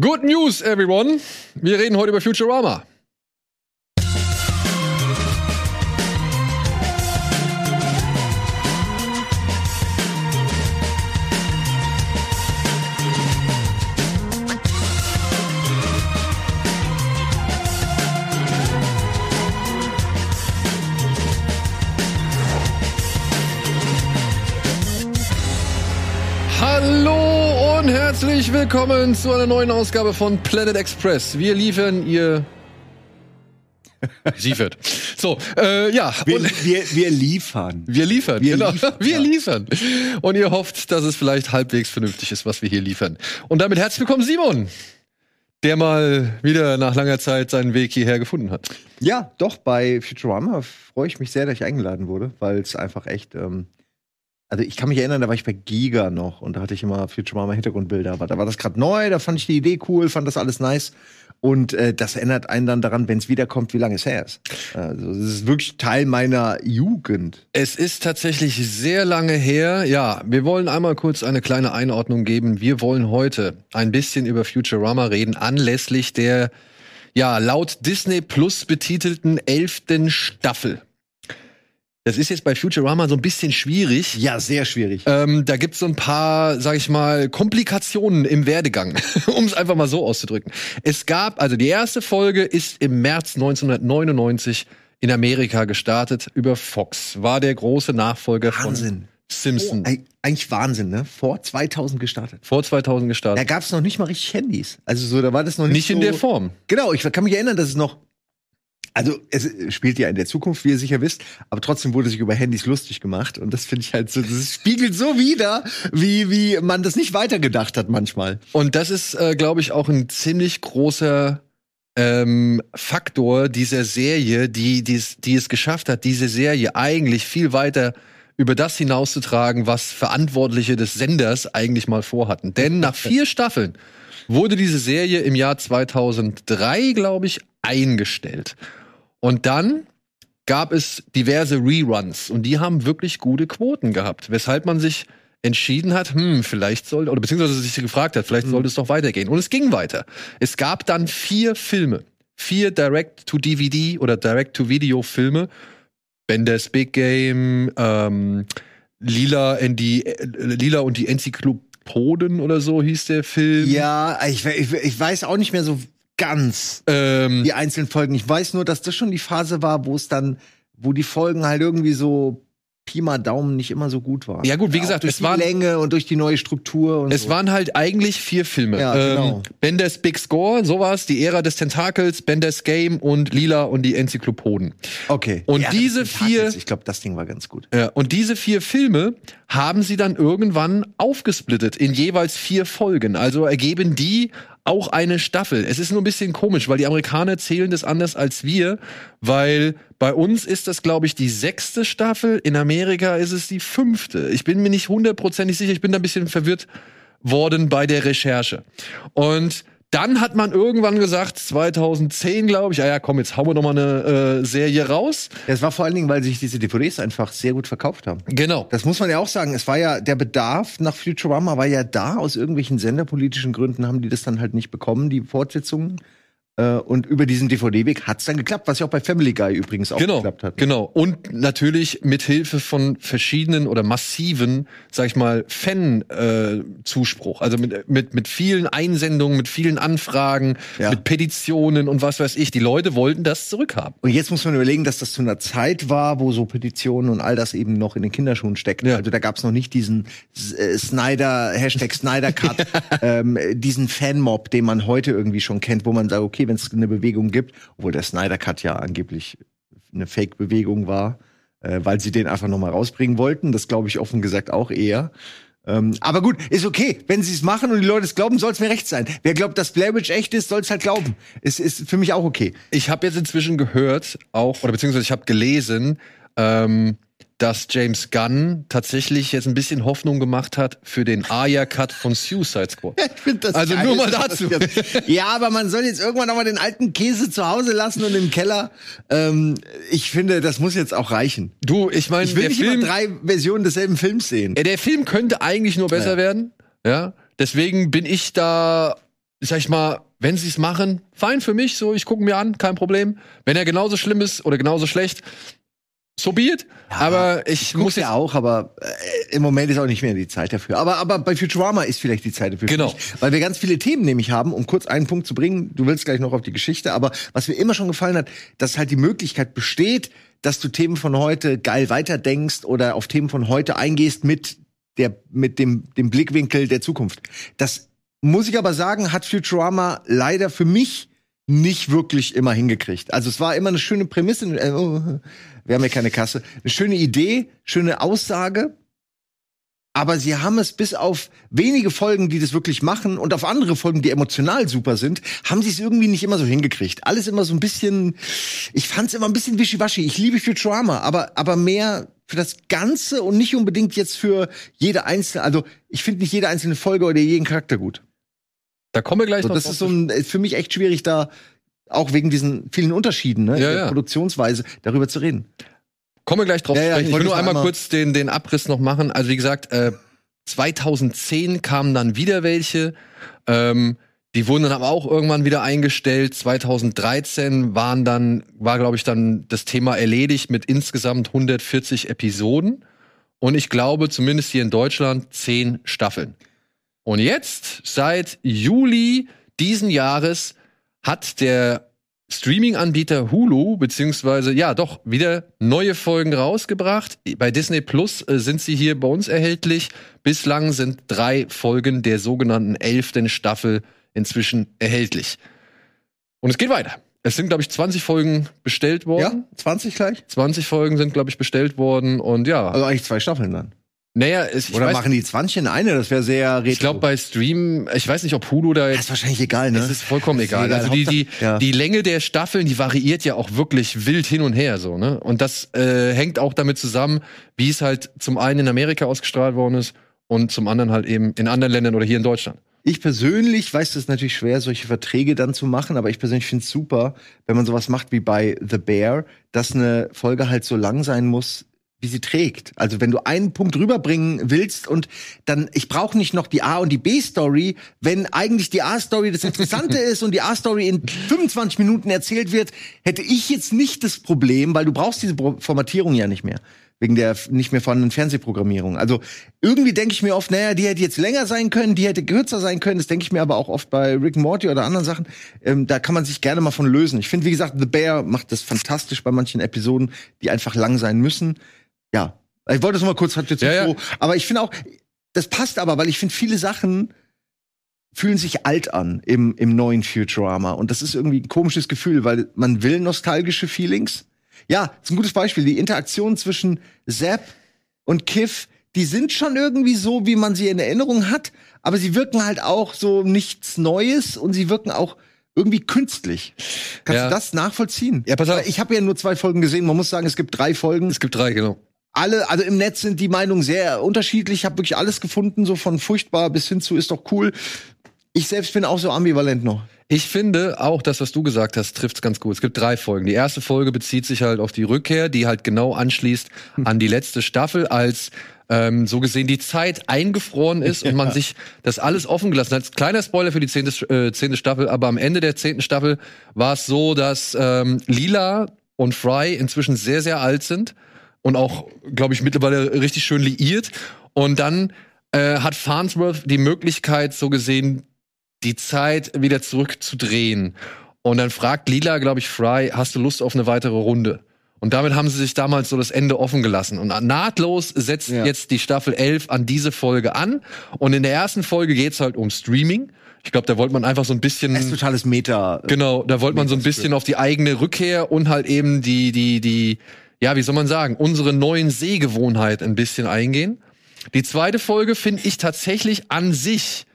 Good news, everyone. Wir reden heute über Futurama. Herzlich willkommen zu einer neuen Ausgabe von Planet Express. Wir liefern ihr. Sie wird. So, äh, ja. Wir, und wir, wir liefern. wir liefern. Wir genau. liefern, wir ja. liefern. Und ihr hofft, dass es vielleicht halbwegs vernünftig ist, was wir hier liefern. Und damit herzlich willkommen, Simon, der mal wieder nach langer Zeit seinen Weg hierher gefunden hat. Ja, doch, bei Futurama freue ich mich sehr, dass ich eingeladen wurde, weil es einfach echt. Ähm, also, ich kann mich erinnern, da war ich bei Giga noch und da hatte ich immer Futurama-Hintergrundbilder. Aber da war das gerade neu, da fand ich die Idee cool, fand das alles nice. Und äh, das erinnert einen dann daran, wenn es wiederkommt, wie lange es her ist. Also, es ist wirklich Teil meiner Jugend. Es ist tatsächlich sehr lange her. Ja, wir wollen einmal kurz eine kleine Einordnung geben. Wir wollen heute ein bisschen über Futurama reden, anlässlich der, ja, laut Disney Plus betitelten elften Staffel. Das ist jetzt bei Futurama so ein bisschen schwierig. Ja, sehr schwierig. Ähm, da gibt's so ein paar, sag ich mal, Komplikationen im Werdegang, um es einfach mal so auszudrücken. Es gab, also die erste Folge ist im März 1999 in Amerika gestartet über Fox. War der große Nachfolger von Wahnsinn. Simpson. Oh, eig- eigentlich Wahnsinn, ne? Vor 2000 gestartet. Vor 2000 Da gestartet. gab es noch nicht mal richtig Handys. Also so, da war das noch nicht Nicht in so der Form. Genau, ich kann mich erinnern, dass es noch. Also es spielt ja in der Zukunft, wie ihr sicher wisst, aber trotzdem wurde sich über Handys lustig gemacht und das finde ich halt so, das spiegelt so wider, wie wie man das nicht weitergedacht hat manchmal. Und das ist, äh, glaube ich, auch ein ziemlich großer ähm, Faktor dieser Serie, die, die, es- die es geschafft hat, diese Serie eigentlich viel weiter über das hinauszutragen, was Verantwortliche des Senders eigentlich mal vorhatten. Denn nach vier Staffeln wurde diese Serie im Jahr 2003, glaube ich, eingestellt. Und dann gab es diverse Reruns und die haben wirklich gute Quoten gehabt, weshalb man sich entschieden hat, hm, vielleicht soll, oder beziehungsweise sich gefragt hat, vielleicht sollte es doch weitergehen. Und es ging weiter. Es gab dann vier Filme, vier Direct-to-DVD oder Direct-to-Video-Filme. Bender's Big Game, ähm, Lila, in die, äh, Lila und die Enzyklopoden oder so hieß der Film. Ja, ich, ich, ich weiß auch nicht mehr so ganz Ähm, die einzelnen Folgen. Ich weiß nur, dass das schon die Phase war, wo es dann, wo die Folgen halt irgendwie so Pi mal Daumen nicht immer so gut waren. Ja, gut, wie Auch gesagt, durch es die waren- Länge und durch die neue Struktur und Es so. waren halt eigentlich vier Filme. Ja, genau. ähm, Benders Big Score, sowas, die Ära des Tentakels, Benders Game und Lila und die Enzyklopoden. okay. Und Ja, diese vier- ich glaube, das Ding war ganz gut. Ja, und diese vier Filme haben sie dann irgendwann aufgesplittet in jeweils vier Folgen. Also ergeben die auch eine Staffel. Es ist nur ein bisschen komisch, weil die Amerikaner zählen das anders als wir, weil bei uns ist das, glaube ich, die sechste Staffel, in Amerika ist es die fünfte. Ich bin mir nicht hundertprozentig sicher, ich bin da ein bisschen verwirrt worden bei der Recherche. Und dann hat man irgendwann gesagt, 2010, glaube ich, ah ja, komm, jetzt hauen wir noch mal eine äh, Serie raus. Es war vor allen Dingen, weil sich diese DVDs einfach sehr gut verkauft haben. Genau. Das muss man ja auch sagen. Es war ja, der Bedarf nach Futurama war ja da. Aus irgendwelchen senderpolitischen Gründen haben die das dann halt nicht bekommen, die Fortsetzungen. Äh, und über diesen DVD-Weg hat's dann geklappt, was ja auch bei Family Guy übrigens auch genau, geklappt hat. Genau. Und natürlich mit Hilfe von verschiedenen oder massiven, sag ich mal, Fan-Zuspruch. also mit, mit, mit vielen Einsendungen, mit vielen Anfragen, Ja. mit Petitionen und was weiß ich. Die Leute wollten das zurückhaben. Und jetzt muss man überlegen, dass das zu einer Zeit war, wo so Petitionen und all das eben noch in den Kinderschuhen steckt. Ja. Also da gab's noch nicht diesen äh, Snyder, Hashtag Snyder Cut, ähm, diesen Fanmob, den man heute irgendwie schon kennt, wo man sagt, okay, wenn es eine Bewegung gibt, obwohl der Snyder Cut ja angeblich eine Fake-Bewegung war, äh, weil sie den einfach noch mal rausbringen wollten. Das glaube ich offen gesagt auch eher. Ähm, aber gut, ist okay. Wenn sie es machen und die Leute es glauben, soll es mir recht sein. Wer glaubt, dass Blair Witch echt ist, soll es halt glauben. Es ist für mich auch okay. Ich habe jetzt inzwischen gehört, auch, oder beziehungsweise ich habe gelesen, ähm, dass James Gunn tatsächlich jetzt ein bisschen Hoffnung gemacht hat für den Aya-Cut von Suicide Squad. Ich find das Also geil, nur mal dazu. Ja, aber man soll jetzt irgendwann auch mal den alten Käse zu Hause lassen und im Keller. Ähm, ich finde, das muss jetzt auch reichen. Du, ich meine, Ich will nicht Film, immer drei Versionen desselben Films sehen. Der Film könnte eigentlich nur besser Ja. werden. Ja. Deswegen bin ich da sag ich mal, wenn sie es machen, fein für mich, so, ich gucke mir an, kein Problem. Wenn er genauso schlimm ist oder genauso schlecht, so be it. Ja, aber ich Muss muss ja auch, aber äh, im Moment ist auch nicht mehr die Zeit dafür. Aber, aber bei Futurama ist vielleicht die Zeit dafür. Genau. mich, Weil wir ganz viele Themen nämlich haben, um kurz einen Punkt zu bringen. Du willst gleich noch auf die Geschichte, aber was mir immer schon gefallen hat, dass halt die Möglichkeit besteht, dass du Themen von heute geil weiterdenkst oder auf Themen von heute eingehst mit der, mit dem, dem Blickwinkel der Zukunft. Das muss ich aber sagen, hat Futurama leider für mich nicht wirklich immer hingekriegt. Also es war immer eine schöne Prämisse. Äh, oh, wir haben ja keine Kasse. Eine schöne Idee, schöne Aussage. Aber sie haben es bis auf wenige Folgen, die das wirklich machen, und auf andere Folgen, die emotional super sind, haben sie es irgendwie nicht immer so hingekriegt. Alles immer so ein bisschen, ich fand es immer ein bisschen wischiwaschi. Ich liebe Futurama, aber, aber mehr für das Ganze und nicht unbedingt jetzt für jede einzelne, also ich finde nicht jede einzelne Folge oder jeden Charakter gut. Da kommen wir gleich So, noch das ist so ein, für mich echt schwierig, da auch wegen diesen vielen Unterschieden, ne, in Ja, der ja. Produktionsweise darüber zu reden. Kommen wir gleich drauf Ja, sprechen. ich Ich will wollte nur einmal einmal- kurz den, den Abriss noch machen. Also wie gesagt, äh, 2010 kamen dann wieder welche. Ähm, die wurden dann aber auch irgendwann wieder eingestellt. 2013 waren dann, war glaube ich dann das Thema erledigt mit insgesamt 140 Episoden. Und ich glaube, zumindest hier in Deutschland, 10 Staffeln. Und jetzt, seit Juli diesen Jahres, hat der Streaming-Anbieter Hulu, beziehungsweise, ja, doch, wieder neue Folgen rausgebracht. Bei Disney Plus äh, sind sie hier bei uns erhältlich. Bislang sind drei Folgen der sogenannten elften Staffel inzwischen erhältlich. Und es geht weiter. Es sind, glaube ich, 20 Folgen bestellt worden. Ja, 20 gleich? 20 Folgen sind, glaube ich, bestellt worden. Und ja, Also eigentlich zwei Staffeln dann. Naja, es, Oder weiß, machen die 20 in eine? Das wäre sehr retro. ich glaube, bei Stream, ich weiß nicht, ob Hulu da das jetzt ist wahrscheinlich egal, ne? Es ist vollkommen Das ist egal. egal. Also die, die, ja. die Länge der Staffeln, die variiert ja auch wirklich wild hin und her so, ne? Und das äh, hängt auch damit zusammen, wie es halt zum einen in Amerika ausgestrahlt worden ist und zum anderen halt eben in anderen Ländern oder hier in Deutschland. Ich persönlich weiß, es ist natürlich schwer, solche Verträge dann zu machen, aber ich persönlich finde es super, wenn man sowas macht wie bei The Bear, dass eine Folge halt so lang sein muss, wie sie trägt. Also wenn du einen Punkt rüberbringen willst und dann, ich brauche nicht noch die A- und die B-Story, wenn eigentlich die A-Story das Interessante ist und die A-Story in 25 Minuten erzählt wird, hätte ich jetzt nicht das Problem, weil du brauchst diese Formatierung ja nicht mehr. Wegen der nicht mehr vorhandenen Fernsehprogrammierung. Also irgendwie denke ich mir oft, naja, die hätte jetzt länger sein können, die hätte kürzer sein können. Das denke ich mir aber auch oft bei Rick Morty oder anderen Sachen. Ähm, da kann man sich gerne mal von lösen. Ich finde, wie gesagt, The Bear macht das fantastisch bei manchen Episoden, die einfach lang sein müssen. Ja, ich wollte das noch mal kurz, hat jetzt Ja, nicht ja. so. Aber ich finde auch, das passt aber, weil ich finde, viele Sachen fühlen sich alt an im, im neuen Futurama. Und das ist irgendwie ein komisches Gefühl, weil man will nostalgische Feelings. Ja, ist ein gutes Beispiel. Die Interaktion zwischen Zapp und Kiff, die sind schon irgendwie so, wie man sie in Erinnerung hat, aber sie wirken halt auch so nichts Neues und sie wirken auch irgendwie künstlich. Kannst Ja. du das nachvollziehen? Ja, pass auf. Ich habe ja nur zwei Folgen gesehen. Man muss sagen, es gibt drei Folgen Es gibt drei, genau. Alle, also im Netz sind die Meinungen sehr unterschiedlich. Ich habe wirklich alles gefunden, so von furchtbar bis hin zu ist doch cool. Ich selbst bin auch so ambivalent noch. Ich finde auch das, was du gesagt hast, trifft's ganz gut. Es gibt drei Folgen. Die erste Folge bezieht sich halt auf die Rückkehr, die halt genau anschließt an die letzte Staffel, als ähm, so gesehen die Zeit eingefroren ist und man sich das alles offen gelassen hat. Kleiner Spoiler für die zehnte, äh, zehnte Staffel, aber am Ende der zehnten Staffel war es so, dass ähm, Lila und Fry inzwischen sehr, sehr alt sind und auch, glaube ich, mittlerweile richtig schön liiert. Und dann äh, hat Farnsworth die Möglichkeit, so gesehen, die Zeit wieder zurückzudrehen. Und dann fragt Lila, glaube ich, Fry, hast du Lust auf eine weitere Runde? Und damit haben sie sich damals so das Ende offen gelassen. Und nahtlos setzt Ja. jetzt die Staffel 11 an diese Folge an. Und in der ersten Folge geht's halt um Streaming. Ich glaube, da wollte man einfach so ein bisschen. Es ist totales Meta. Genau, da wollte man so ein bisschen auf die eigene Rückkehr und halt eben die, die, die, ja, wie soll man sagen, unsere neuen Sehgewohnheiten ein bisschen eingehen. Die zweite Folge finde ich tatsächlich an sich,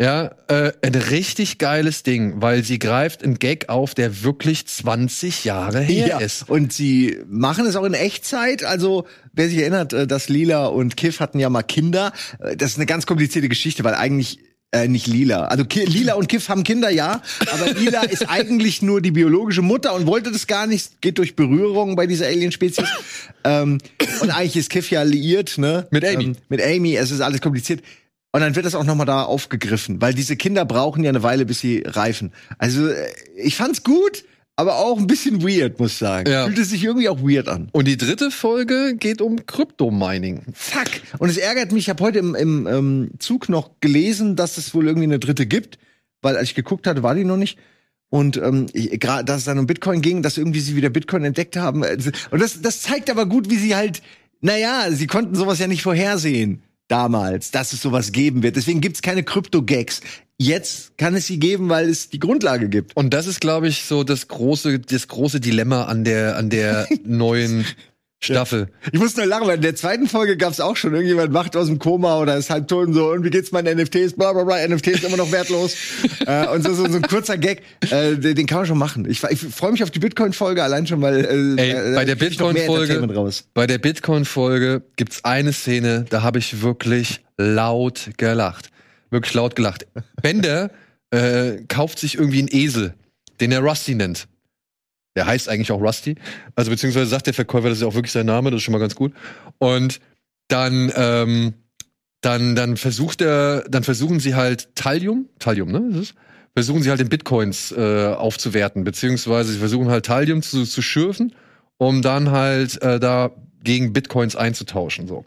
ja, äh, ein richtig geiles Ding, weil sie greift einen Gag auf, der wirklich 20 Jahre her Ja, ist. und sie machen es auch in Echtzeit. Also, wer sich erinnert, äh, dass Lila und Kiff hatten ja mal Kinder. Äh, Das ist eine ganz komplizierte Geschichte, weil eigentlich äh, nicht Lila. Also Ki Lila und Kiff haben Kinder, ja, aber Lila ist eigentlich nur die biologische Mutter und wollte das gar nicht. Geht durch Berührung bei dieser Alien-Spezies. ähm, und eigentlich ist Kiff ja liiert, ne? Mit Amy. Ähm, mit Amy. Es ist alles kompliziert. Und dann wird das auch noch mal da aufgegriffen, weil diese Kinder brauchen ja eine Weile, bis sie reifen. Also äh, ich fand's gut, aber auch ein bisschen weird, muss ich sagen. Ja. Fühlte sich irgendwie auch weird an. Und die dritte Folge geht um Kryptomining. Fuck. Und es ärgert mich, ich habe heute im, im ähm, Zug noch gelesen, dass es wohl irgendwie eine dritte gibt, weil als ich geguckt hatte, war die noch nicht. Und ähm, gerade, dass es dann um Bitcoin ging, dass irgendwie sie wieder Bitcoin entdeckt haben. Also, Und das, das zeigt aber gut, wie sie halt, naja, sie konnten sowas ja nicht vorhersehen damals, dass es sowas geben wird. Deswegen gibt's keine Krypto-Gags. Jetzt kann es sie geben, weil es die Grundlage gibt. Und das ist, glaube ich, so das große, das große Dilemma an der, an der neuen Staffel. Ich muss nur lachen, weil in der zweiten Folge gab's auch schon, irgendjemand wacht aus dem Koma oder ist halb tot und so, und wie geht's meinen NFTs, bla bla bla, NFTs immer noch wertlos. äh, und so, so, so ein kurzer Gag, äh, den, den kann man schon machen. Ich, ich freue mich auf die Bitcoin-Folge allein schon, weil äh, Ey, äh, bei der Entertainment raus. bei der Bitcoin-Folge gibt's eine Szene, da habe ich wirklich laut gelacht. Wirklich laut gelacht. Bender äh, kauft sich irgendwie einen Esel, den er Rusty nennt. Der heißt eigentlich auch Rusty. Also beziehungsweise sagt der Verkäufer, das ist auch wirklich sein Name, das ist schon mal ganz gut. Und dann, ähm, dann, dann versucht er, dann versuchen sie halt Thallium, Thallium, ne? Ist es? Versuchen sie halt in Bitcoins äh, aufzuwerten, beziehungsweise sie versuchen halt Thallium zu, zu schürfen, um dann halt äh, da gegen Bitcoins einzutauschen. So.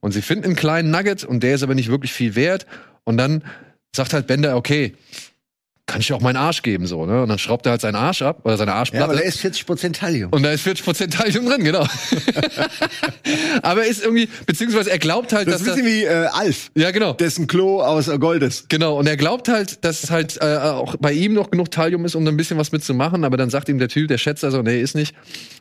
Und sie finden einen kleinen Nugget und der ist aber nicht wirklich viel wert. Und dann sagt halt Bender, okay, kann ich dir auch meinen Arsch geben, so, ne? Und dann schraubt er halt seinen Arsch ab oder seine Ja, Arschplatte. aber da ist 40% Thallium. Und da ist 40% Thallium drin, genau. Aber er ist irgendwie, beziehungsweise er glaubt halt, Das ist dass ein da, bisschen wie äh, Alf, ja genau, dessen Klo aus äh, Gold ist. genau. Und er glaubt halt, dass halt äh, auch bei ihm noch genug Thallium ist, um da ein bisschen was mitzumachen. Aber dann sagt ihm der Typ, der Schätzer so, nee, ist nicht.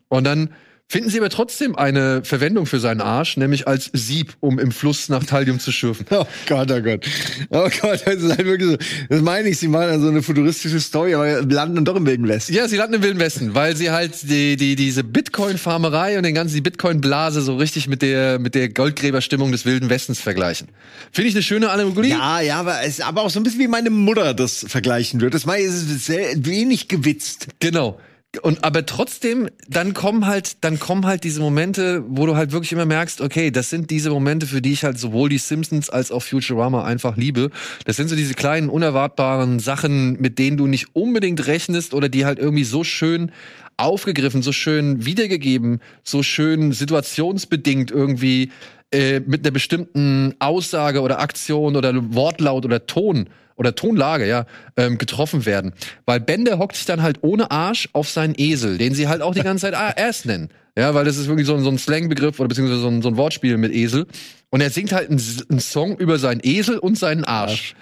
Und dann finden sie aber trotzdem eine Verwendung für seinen Arsch, nämlich als Sieb, um im Fluss nach Thallium zu schürfen. Oh Gott, oh Gott. Oh Gott, das ist halt wirklich so. Das meine ich, sie machen dann so eine futuristische Story, aber landen dann doch im Wilden Westen. Ja, sie landen im Wilden Westen, weil sie halt die, die, diese Bitcoin-Farmerei und den ganzen, die Bitcoin-Blase so richtig mit der, mit der Goldgräberstimmung des Wilden Westens vergleichen. Finde ich eine schöne Allegorie. Ja, ja, aber es ist aber auch so ein bisschen wie meine Mutter das vergleichen würde. Das meine ich, es ist sehr, wenig gewitzt. Genau. Und aber trotzdem, dann kommen halt, dann kommen halt diese Momente, wo du halt wirklich immer merkst, okay, das sind diese Momente, für die ich halt sowohl die Simpsons als auch Futurama einfach liebe. Das sind so diese kleinen, unerwartbaren Sachen, mit denen du nicht unbedingt rechnest oder die halt irgendwie so schön aufgegriffen, so schön wiedergegeben, so schön situationsbedingt irgendwie äh, mit einer bestimmten Aussage oder Aktion oder Wortlaut oder Ton oder Tonlage, ja, ähm, getroffen werden. Weil Bender hockt sich dann halt ohne Arsch auf seinen Esel, den sie halt auch die ganze Zeit Ass nennen. Ja, weil das ist wirklich so, ein- so ein Slangbegriff oder beziehungsweise so ein, so ein Wortspiel mit Esel. Und er singt halt einen, Song über seinen Esel und seinen Arsch.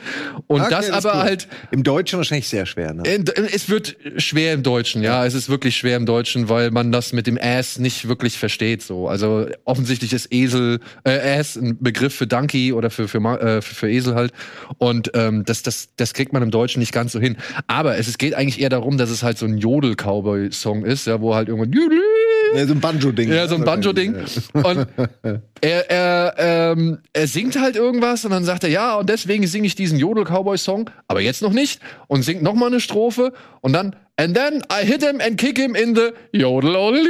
Und Okay, das aber gut. halt Im Deutschen wahrscheinlich sehr schwer, ne? in- Es wird schwer im Deutschen, ja. Es ist wirklich schwer im Deutschen, weil man das mit dem Ass nicht wirklich versteht. So, also offensichtlich ist Esel, äh, Ass ein Begriff für Donkey oder für für, äh, für, für Esel halt. Und ähm, das das das kriegt man im Deutschen nicht ganz so hin. Aber es, es geht eigentlich eher darum, dass es halt so ein Jodel-Cowboy-Song ist, ja, wo halt irgendwann Ja, so ein Banjo-Ding. ja, so ein Banjo-Ding. Und er, er, ähm, er singt halt irgendwas und dann sagt er, ja, und deswegen singe ich diesen Jodel-Cowboy-Song, aber jetzt noch nicht. Und singt noch mal eine Strophe und dann, and then I hit him and kick him in the jodel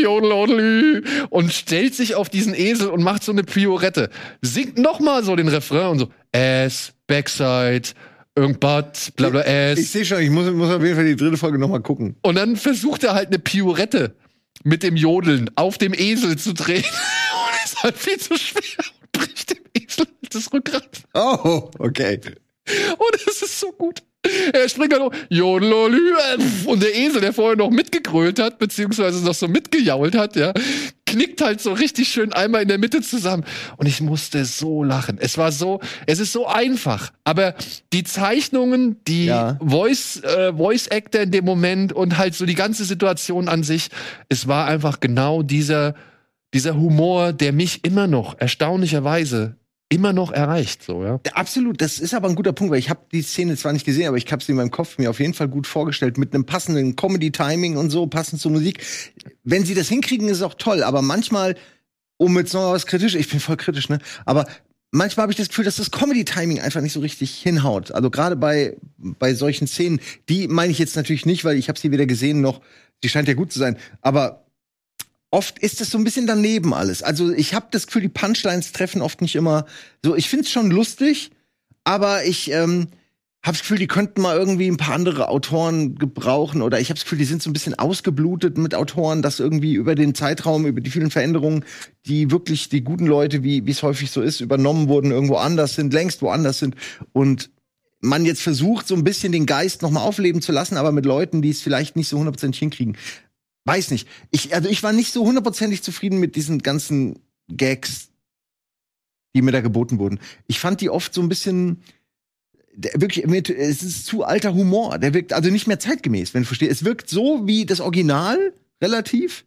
jodel und stellt sich auf diesen Esel und macht so eine Piorette. Singt noch mal so den Refrain und so, ass, backside, irgendwas, bla bla ass. Ich sehe schon, ich muss, muss auf jeden Fall die dritte Folge noch mal gucken. Und dann versucht er halt eine Piorette mit dem Jodeln auf dem Esel zu drehen. Und ist halt viel zu schwer und bricht dem Esel halt das Rückgrat. Oh, okay. Und es ist so gut. Er springt dann noch, Jodelolü, und der Esel, der vorher noch mitgegrölt hat, beziehungsweise noch so mitgejault hat, ja, knickt halt so richtig schön einmal in der Mitte zusammen. Und ich musste so lachen. Es war so, es ist so einfach. Aber die Zeichnungen, die Ja. Voice, äh, Voice Actor in dem Moment und halt so die ganze Situation an sich, es war einfach genau dieser, dieser Humor, der mich immer noch, erstaunlicherweise, immer noch erreicht, so, ja. Absolut, das ist aber ein guter Punkt, weil ich habe die Szene zwar nicht gesehen, aber ich habe sie in meinem Kopf mir auf jeden Fall gut vorgestellt mit einem passenden Comedy-Timing und so, passend zur Musik. Wenn sie das hinkriegen, ist es auch toll, aber manchmal, um jetzt noch was kritisch, ich bin voll kritisch, ne? Aber manchmal habe ich das Gefühl, dass das Comedy-Timing einfach nicht so richtig hinhaut. Also gerade bei bei solchen Szenen, die meine ich jetzt natürlich nicht, weil ich habe sie weder gesehen noch, die scheint ja gut zu sein, aber oft ist es so ein bisschen daneben alles. Also ich habe das Gefühl, die Punchlines treffen oft nicht immer so. Ich find's schon lustig, aber ich ähm, habe das Gefühl, die könnten mal irgendwie ein paar andere Autoren gebrauchen oder ich habe das Gefühl, die sind so ein bisschen ausgeblutet mit Autoren, dass irgendwie über den Zeitraum, über die vielen Veränderungen, die wirklich die guten Leute, wie es häufig so ist, übernommen wurden, irgendwo anders sind, längst woanders sind und man jetzt versucht, so ein bisschen den Geist noch mal aufleben zu lassen, aber mit Leuten, die es vielleicht nicht so hundertprozentig hinkriegen. Weiß nicht. Ich, also ich war nicht so hundertprozentig zufrieden mit diesen ganzen Gags, die mir da geboten wurden. Ich fand die oft so ein bisschen, wirklich, es ist zu alter Humor. Der wirkt also nicht mehr zeitgemäß, wenn du verstehst. Es wirkt so wie das Original, relativ,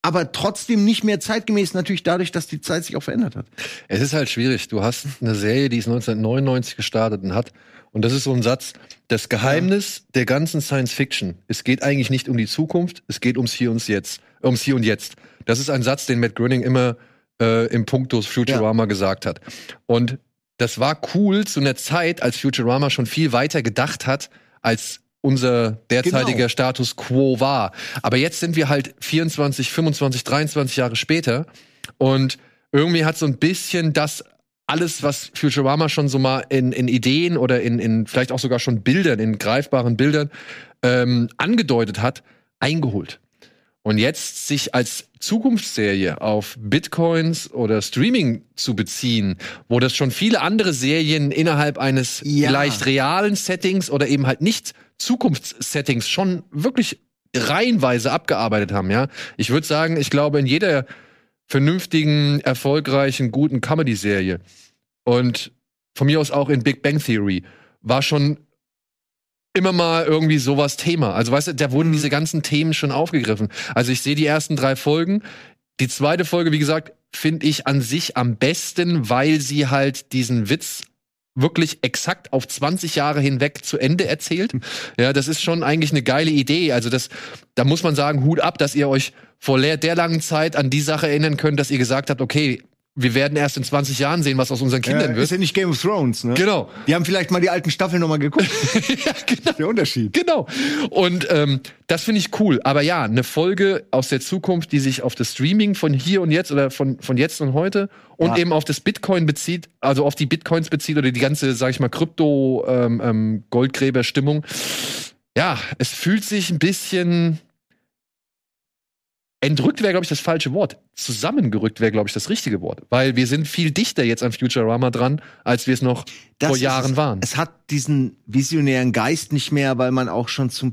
aber trotzdem nicht mehr zeitgemäß, natürlich dadurch, dass die Zeit sich auch verändert hat. Es ist halt schwierig. Du hast eine Serie, die ist 1999 gestartet und hat, und das ist so ein Satz, das Geheimnis der ganzen Science Fiction, es geht eigentlich nicht um die Zukunft, es geht ums Hier und Jetzt, ums Hier und Jetzt. Das ist ein Satz, den Matt Groening immer äh, im Punktus Futurama gesagt hat. Und das war cool zu einer Zeit, als Futurama schon viel weiter gedacht hat, als unser derzeitiger Genau. Status quo war. Aber jetzt sind wir halt 24, 25, 23 Jahre später und irgendwie hat so ein bisschen das alles, was Futurama schon so mal in, in Ideen oder in, in vielleicht auch sogar schon Bildern, in greifbaren Bildern ähm, angedeutet hat, eingeholt. Und jetzt sich als Zukunftsserie auf Bitcoins oder Streaming zu beziehen, wo das schon viele andere Serien innerhalb eines Ja. vielleicht realen Settings oder eben halt nicht Zukunftssettings schon wirklich reihenweise abgearbeitet haben, ja. Ich würde sagen, ich glaube, in jeder vernünftigen, erfolgreichen, guten Comedy-Serie und von mir aus auch in Big Bang Theory war schon immer mal irgendwie sowas Thema. Also weißt du, da wurden diese ganzen Themen schon aufgegriffen. Also ich sehe die ersten drei Folgen. Die zweite Folge, wie gesagt, finde ich an sich am besten, weil sie halt diesen Witz wirklich exakt auf 20 Jahre hinweg zu Ende erzählt. Ja, das ist schon eigentlich eine geile Idee. Also das, da muss man sagen, Hut ab, dass ihr euch vor der langen Zeit an die Sache erinnern könnt, dass ihr gesagt habt, okay, wir werden erst in 20 Jahren sehen, was aus unseren Kindern Äh, wird. ist ja nicht Game of Thrones, ne? Genau. Die haben vielleicht mal die alten Staffeln noch mal geguckt. ja, genau. Der Unterschied. Genau. Und ähm, das finde ich cool. Aber ja, eine Folge aus der Zukunft, die sich auf das Streaming von hier und jetzt oder von, von jetzt und heute und Ja. eben auf das Bitcoin bezieht, also auf die Bitcoins bezieht oder die ganze, sag ich mal, Krypto ähm, ähm. Ja, es fühlt sich ein bisschen entrückt wäre, glaube ich, das falsche Wort. Zusammengerückt wäre, glaube ich, das richtige Wort. Weil wir sind viel dichter jetzt an Futurama dran, als wir es noch Das vor ist Jahren es. waren. Es hat diesen visionären Geist nicht mehr, weil man auch schon zum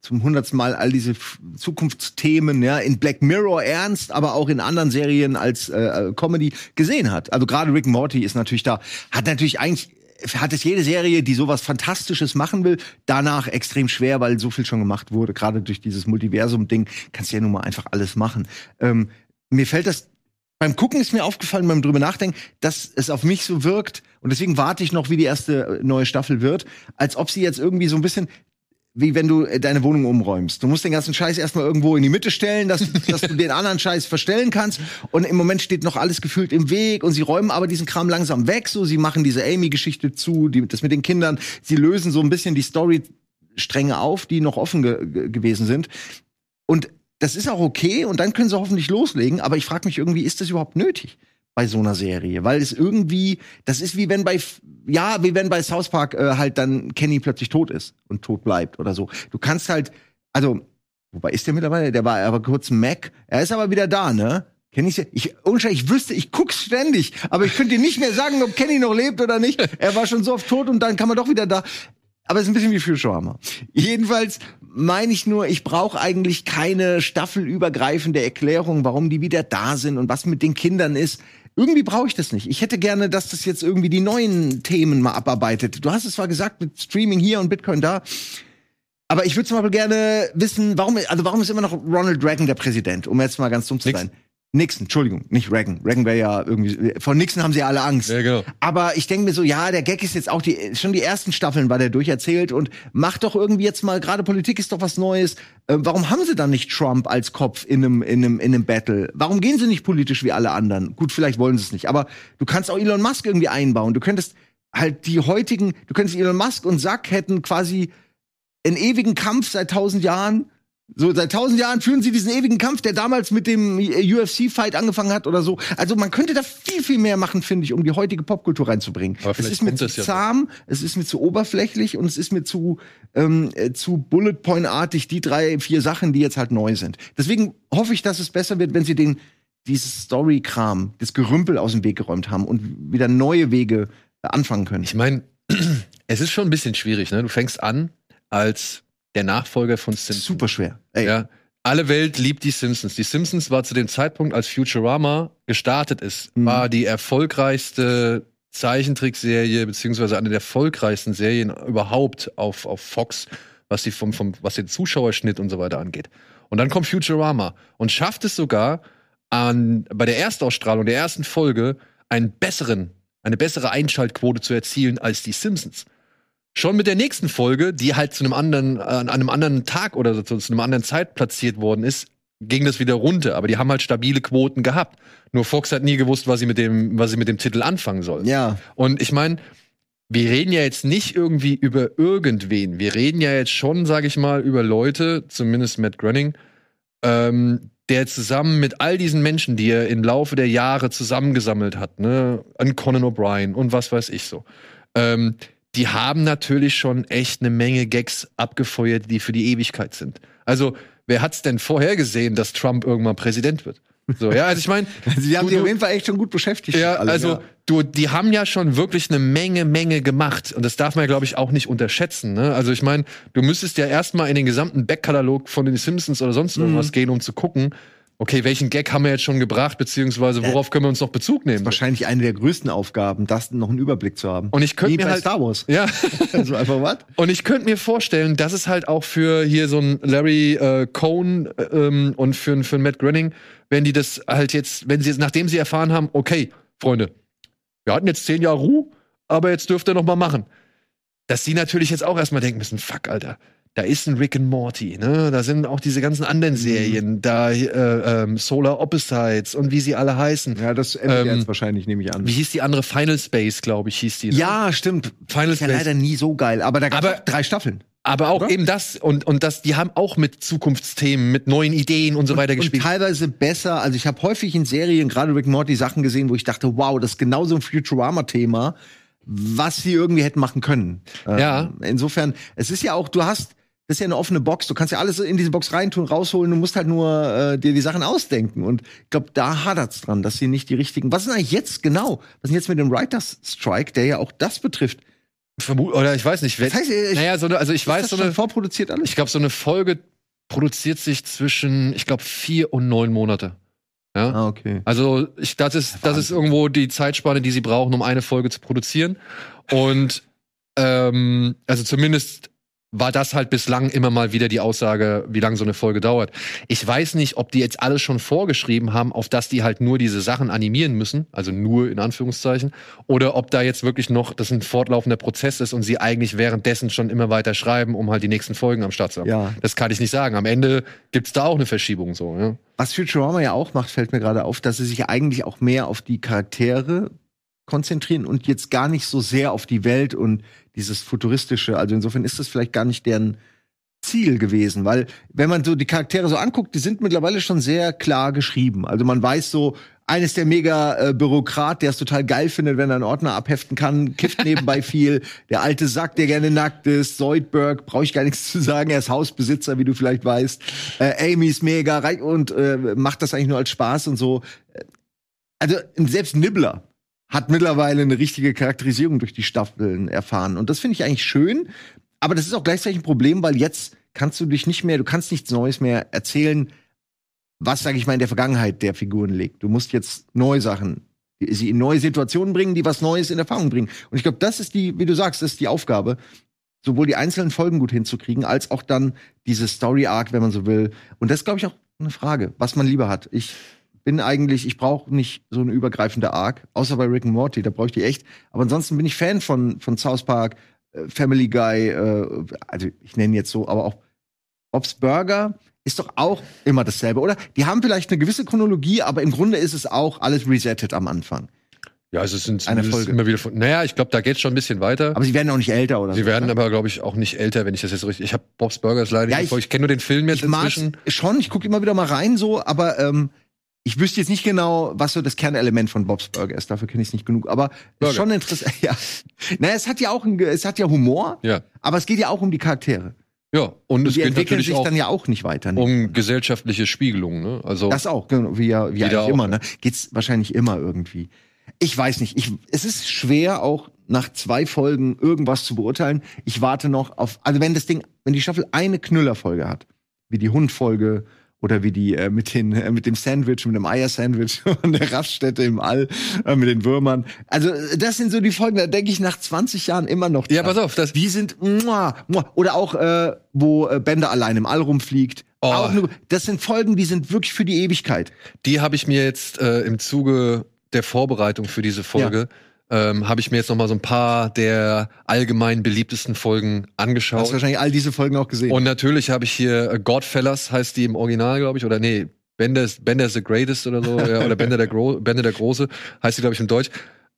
zum hundertsten Mal all diese Zukunftsthemen ja in Black Mirror ernst, aber auch in anderen Serien als äh, äh, Comedy gesehen hat. Also gerade Rick Morty ist natürlich da, hat natürlich eigentlich hat es jede Serie, die sowas Fantastisches machen will, danach extrem schwer, weil so viel schon gemacht wurde. Gerade durch dieses Multiversum-Ding kannst du ja nun mal einfach alles machen. Ähm, mir fällt das beim Gucken ist mir aufgefallen, beim drüber nachdenken, dass es auf mich so wirkt und deswegen warte ich noch, wie die erste äh, neue Staffel wird, als ob sie jetzt irgendwie so ein bisschen wie wenn du äh, deine Wohnung umräumst. Du musst den ganzen Scheiß erstmal irgendwo in die Mitte stellen, dass, dass du den anderen Scheiß verstellen kannst. Und im Moment steht noch alles gefühlt im Weg und sie räumen aber diesen Kram langsam weg. So, sie machen diese Amy-Geschichte zu, die, das mit den Kindern. Sie lösen so ein bisschen die Story-Stränge auf, die noch offen ge ge gewesen sind. Und das ist auch okay und dann können sie hoffentlich loslegen. Aber ich frage mich irgendwie, ist das überhaupt nötig? Bei so einer Serie, weil es irgendwie, das ist wie wenn bei, ja, wie wenn bei South Park äh, halt dann Kenny plötzlich tot ist und tot bleibt oder so. Du kannst halt, also, wobei ist der mittlerweile? Der war aber kurz Mac. Er ist aber wieder da, ne? Kenny ist ja, ich, ich wüsste, ich guck's ständig, aber ich könnte dir nicht mehr sagen, ob Kenny noch lebt oder nicht. Er war schon so oft tot und dann kann man doch wieder da. Aber es ist ein bisschen wie Futurama. Jedenfalls meine ich nur, ich brauche eigentlich keine staffelübergreifende Erklärung, warum die wieder da sind und was mit den Kindern ist. Irgendwie brauche ich das nicht. Ich hätte gerne, dass das jetzt irgendwie die neuen Themen mal abarbeitet. Du hast es zwar gesagt mit Streaming hier und Bitcoin da, aber ich würde zum Beispiel gerne wissen, warum, also warum ist immer noch Ronald Reagan der Präsident, um jetzt mal ganz dumm zu sein. Nixon, Entschuldigung, nicht Reagan. Reagan wäre ja irgendwie, von Nixon haben sie ja alle Angst. Ja, genau. Aber ich denke mir so, ja, der Gag ist jetzt auch die, schon die ersten Staffeln war der durcherzählt und macht doch irgendwie jetzt mal, gerade Politik ist doch was Neues. Äh, warum haben sie dann nicht Trump als Kopf in einem, in einem, in einem Battle? Warum gehen sie nicht politisch wie alle anderen? Gut, vielleicht wollen sie es nicht, aber du kannst auch Elon Musk irgendwie einbauen. Du könntest halt die heutigen, du könntest Elon Musk und Sack hätten quasi einen ewigen Kampf seit tausend Jahren So, seit tausend Jahren führen sie diesen ewigen Kampf, der damals mit dem UFC-Fight angefangen hat oder so. Also man könnte da viel, viel mehr machen, finde ich, um die heutige Popkultur reinzubringen. Aber es ist mir zu ja zahm, es ist mir zu oberflächlich und es ist mir zu, ähm, äh, zu Bullet Point-artig, die drei, vier Sachen, die jetzt halt neu sind. Deswegen hoffe ich, dass es besser wird, wenn sie den, dieses Story-Kram, das Gerümpel aus dem Weg geräumt haben und wieder neue Wege äh, anfangen können. Ich meine, es ist schon ein bisschen schwierig, ne? Du fängst an als der Nachfolger von Simpsons. Super schwer. Ey, Ja. Alle Welt liebt die Simpsons. Die Simpsons war zu dem Zeitpunkt, als Futurama gestartet ist, Mhm. war die erfolgreichste Zeichentrickserie, beziehungsweise eine der erfolgreichsten Serien überhaupt auf, auf Fox, was, die vom, vom, was den Zuschauerschnitt und so weiter angeht. Und dann kommt Futurama und schafft es sogar, an, bei der Erstausstrahlung der ersten Folge einen besseren, eine bessere Einschaltquote zu erzielen als die Simpsons. Schon mit der nächsten Folge, die halt zu einem anderen, an einem anderen Tag oder so, zu einem anderen Zeit platziert worden ist, ging das wieder runter. Aber die haben halt stabile Quoten gehabt. Nur Fox hat nie gewusst, was sie mit dem, was sie mit dem Titel anfangen soll. ja. Und ich meine, wir reden ja jetzt nicht irgendwie über irgendwen. Wir reden ja jetzt schon, sage ich mal, über Leute, zumindest Matt Groening, ähm, der zusammen mit all diesen Menschen, die er im Laufe der Jahre zusammengesammelt hat, ne, an Conan O'Brien und was weiß ich so, ähm, die haben natürlich schon echt eine Menge Gags abgefeuert, die für die Ewigkeit sind. Also, wer hat's denn vorhergesehen, dass Trump irgendwann Präsident wird? So, ja, also ich meine, Sie haben Du- sich auf jeden Fall echt schon gut beschäftigt. ja, alle, also ja. du, die haben ja schon wirklich eine Menge, Menge gemacht und das darf man ja, glaube ich, auch nicht unterschätzen. Ne? Also ich meine, du müsstest ja erstmal in den gesamten Backkatalog von den Simpsons oder sonst Mhm. irgendwas gehen, um zu gucken, okay, welchen Gag haben wir jetzt schon gebracht, beziehungsweise worauf können wir uns noch Bezug nehmen? wahrscheinlich eine der größten Aufgaben, das noch einen Überblick zu haben. Und ich könnte mir bei halt- Star Wars. Ja. Also einfach was? Und ich könnte mir vorstellen, dass es halt auch für hier so ein Larry äh, Cohn äh, ähm, und für, für einen Matt Groening, wenn die das halt jetzt, wenn sie jetzt, nachdem sie erfahren haben, okay, Freunde, wir hatten jetzt zehn Jahre Ruhe, aber jetzt dürft ihr noch mal machen. Dass die natürlich jetzt auch erstmal denken müssen, fuck, Alter, da ist ein Rick and Morty, ne? Da sind auch diese ganzen anderen Serien, da äh, ähm, Solar Opposites und wie sie alle heißen. Ja, das endet Ähm, jetzt wahrscheinlich, nehme ich an. Wie hieß die andere? Final Space, glaube ich, hieß die. ne? Ja, stimmt. Final Ist ja Space. leider nie so geil, aber da gab es drei Staffeln. Aber auch Oder? eben das und, und das, die haben auch mit Zukunftsthemen, mit neuen Ideen und so weiter Und gespielt. teilweise besser. Also ich habe häufig in Serien, gerade Rick Morty, Sachen gesehen, wo ich dachte, wow, das ist genau so ein Futurama-Thema, was sie irgendwie hätten machen können. Ähm, Ja. Insofern, es ist ja auch, du hast, das ist ja eine offene Box, du kannst ja alles in diese Box reintun, rausholen, du musst halt nur äh, dir die Sachen ausdenken. Und ich glaube, da hadert's dran, dass sie nicht die richtigen. Was ist denn eigentlich jetzt genau? Was ist denn jetzt mit dem Writers Strike, der ja auch das betrifft? Vermu- Oder ich weiß nicht. Wer, Das heißt, ich, naja, so eine, also ich weiß, so eine, vorproduziert alles? ich glaube, so eine Folge produziert sich zwischen, ich glaube, vier und neun Monate. Ja. ah, okay. Also ich, das ist, das ist irgendwo die Zeitspanne, die sie brauchen, um eine Folge zu produzieren. Und ähm, also zumindest war das halt bislang immer mal wieder die Aussage, wie lange so eine Folge dauert. Ich weiß nicht, ob die jetzt alles schon vorgeschrieben haben, auf dass die halt nur diese Sachen animieren müssen, also nur in Anführungszeichen, oder ob da jetzt wirklich noch das ein fortlaufender Prozess ist und sie eigentlich währenddessen schon immer weiter schreiben, um halt die nächsten Folgen am Start zu haben. Ja. Das kann ich nicht sagen. Am Ende gibt's da auch eine Verschiebung so. Ja. Was Futurama ja auch macht, fällt mir gerade auf, dass sie sich eigentlich auch mehr auf die Charaktere konzentrieren und jetzt gar nicht so sehr auf die Welt und dieses futuristische. Also insofern ist das vielleicht gar nicht deren Ziel gewesen, weil wenn man so die Charaktere so anguckt, die sind mittlerweile schon sehr klar geschrieben. Also man weiß so, eines der mega äh, Bürokrat, der es total geil findet, wenn er einen Ordner abheften kann, kifft nebenbei viel. Der alte Sack, der gerne nackt ist, Zoidberg, brauche ich gar nichts zu sagen, er ist Hausbesitzer, wie du vielleicht weißt. Äh, Amy ist mega reich und äh, macht das eigentlich nur als Spaß und so. Also selbst Nibbler hat mittlerweile eine richtige Charakterisierung durch die Staffeln erfahren. Und das finde ich eigentlich schön. Aber das ist auch gleichzeitig ein Problem, weil jetzt kannst du dich nicht mehr, du kannst nichts Neues mehr erzählen, was, sage ich mal, in der Vergangenheit der Figuren liegt. Du musst jetzt neue Sachen, sie in neue Situationen bringen, die was Neues in Erfahrung bringen. Und ich glaube, das ist die, wie du sagst, das ist die Aufgabe, sowohl die einzelnen Folgen gut hinzukriegen, als auch dann diese Story Arc, wenn man so will. Und das ist, glaube ich, auch eine Frage, was man lieber hat. Ich bin eigentlich, ich brauche nicht so eine übergreifende Arc, außer bei Rick and Morty, da brauche ich die echt. Aber ansonsten bin ich Fan von, von South Park, äh, Family Guy, äh, also ich nenne jetzt so, aber auch Bob's Burger ist doch auch immer dasselbe, oder? Die haben vielleicht eine gewisse Chronologie, aber im Grunde ist es auch alles resettet am Anfang. Ja, also es sind Eine Folge. immer wieder von. Naja, ich glaube, da geht's schon ein bisschen weiter. Aber sie werden auch nicht älter oder Sie so. werden ne? aber, glaube ich, auch nicht älter, wenn ich das jetzt richtig. Ich habe Bob's Burgers leider Ja, nicht ich-. Ich kenne nur den Film jetzt Ich inzwischen. schon, ich gucke immer wieder mal rein so, aber ähm, ich wüsste jetzt nicht genau, was so das Kernelement von Bob's Burger ist. Dafür kenne ich es nicht genug. Aber es ist schon interessant. Ja. Naja, es hat ja auch ein, es hat ja Humor, Ja. aber es geht ja auch um die Charaktere. Ja, und es die geht entwickeln sich dann ja auch nicht weiter. ne? um gesellschaftliche Spiegelung. Ne? Also Das auch, genau, wie ja, wie eigentlich auch, immer, ja. ne? Geht's wahrscheinlich immer irgendwie. Ich weiß nicht. Ich, es ist schwer, auch nach zwei Folgen irgendwas zu beurteilen. Ich warte noch auf, also wenn das Ding, wenn die Staffel eine Knüllerfolge hat, wie die Hundfolge oder wie die äh, mit den äh, mit dem Sandwich, mit dem Eiersandwich und der Raststätte im All äh, mit den Würmern. Also äh, das sind so die Folgen, da denke ich nach 20 Jahren immer noch. Ja, dran. pass auf, das- Die sind muah, muah. oder auch äh, wo äh, Bender allein im All rumfliegt. Oh. Nur, das sind Folgen, die sind wirklich für die Ewigkeit. die habe ich mir jetzt äh, im Zuge der Vorbereitung für diese Folge ähm, habe ich mir jetzt noch mal so ein paar der allgemein beliebtesten Folgen Du hast angeschaut. wahrscheinlich all diese Folgen auch gesehen. Und natürlich habe ich hier äh, Godfellas heißt die im Original, glaube ich, oder nee, Bender, is- Bender the Greatest oder so, ja, oder Bender der, Gro Bender der Große heißt die, glaube ich, im Deutsch.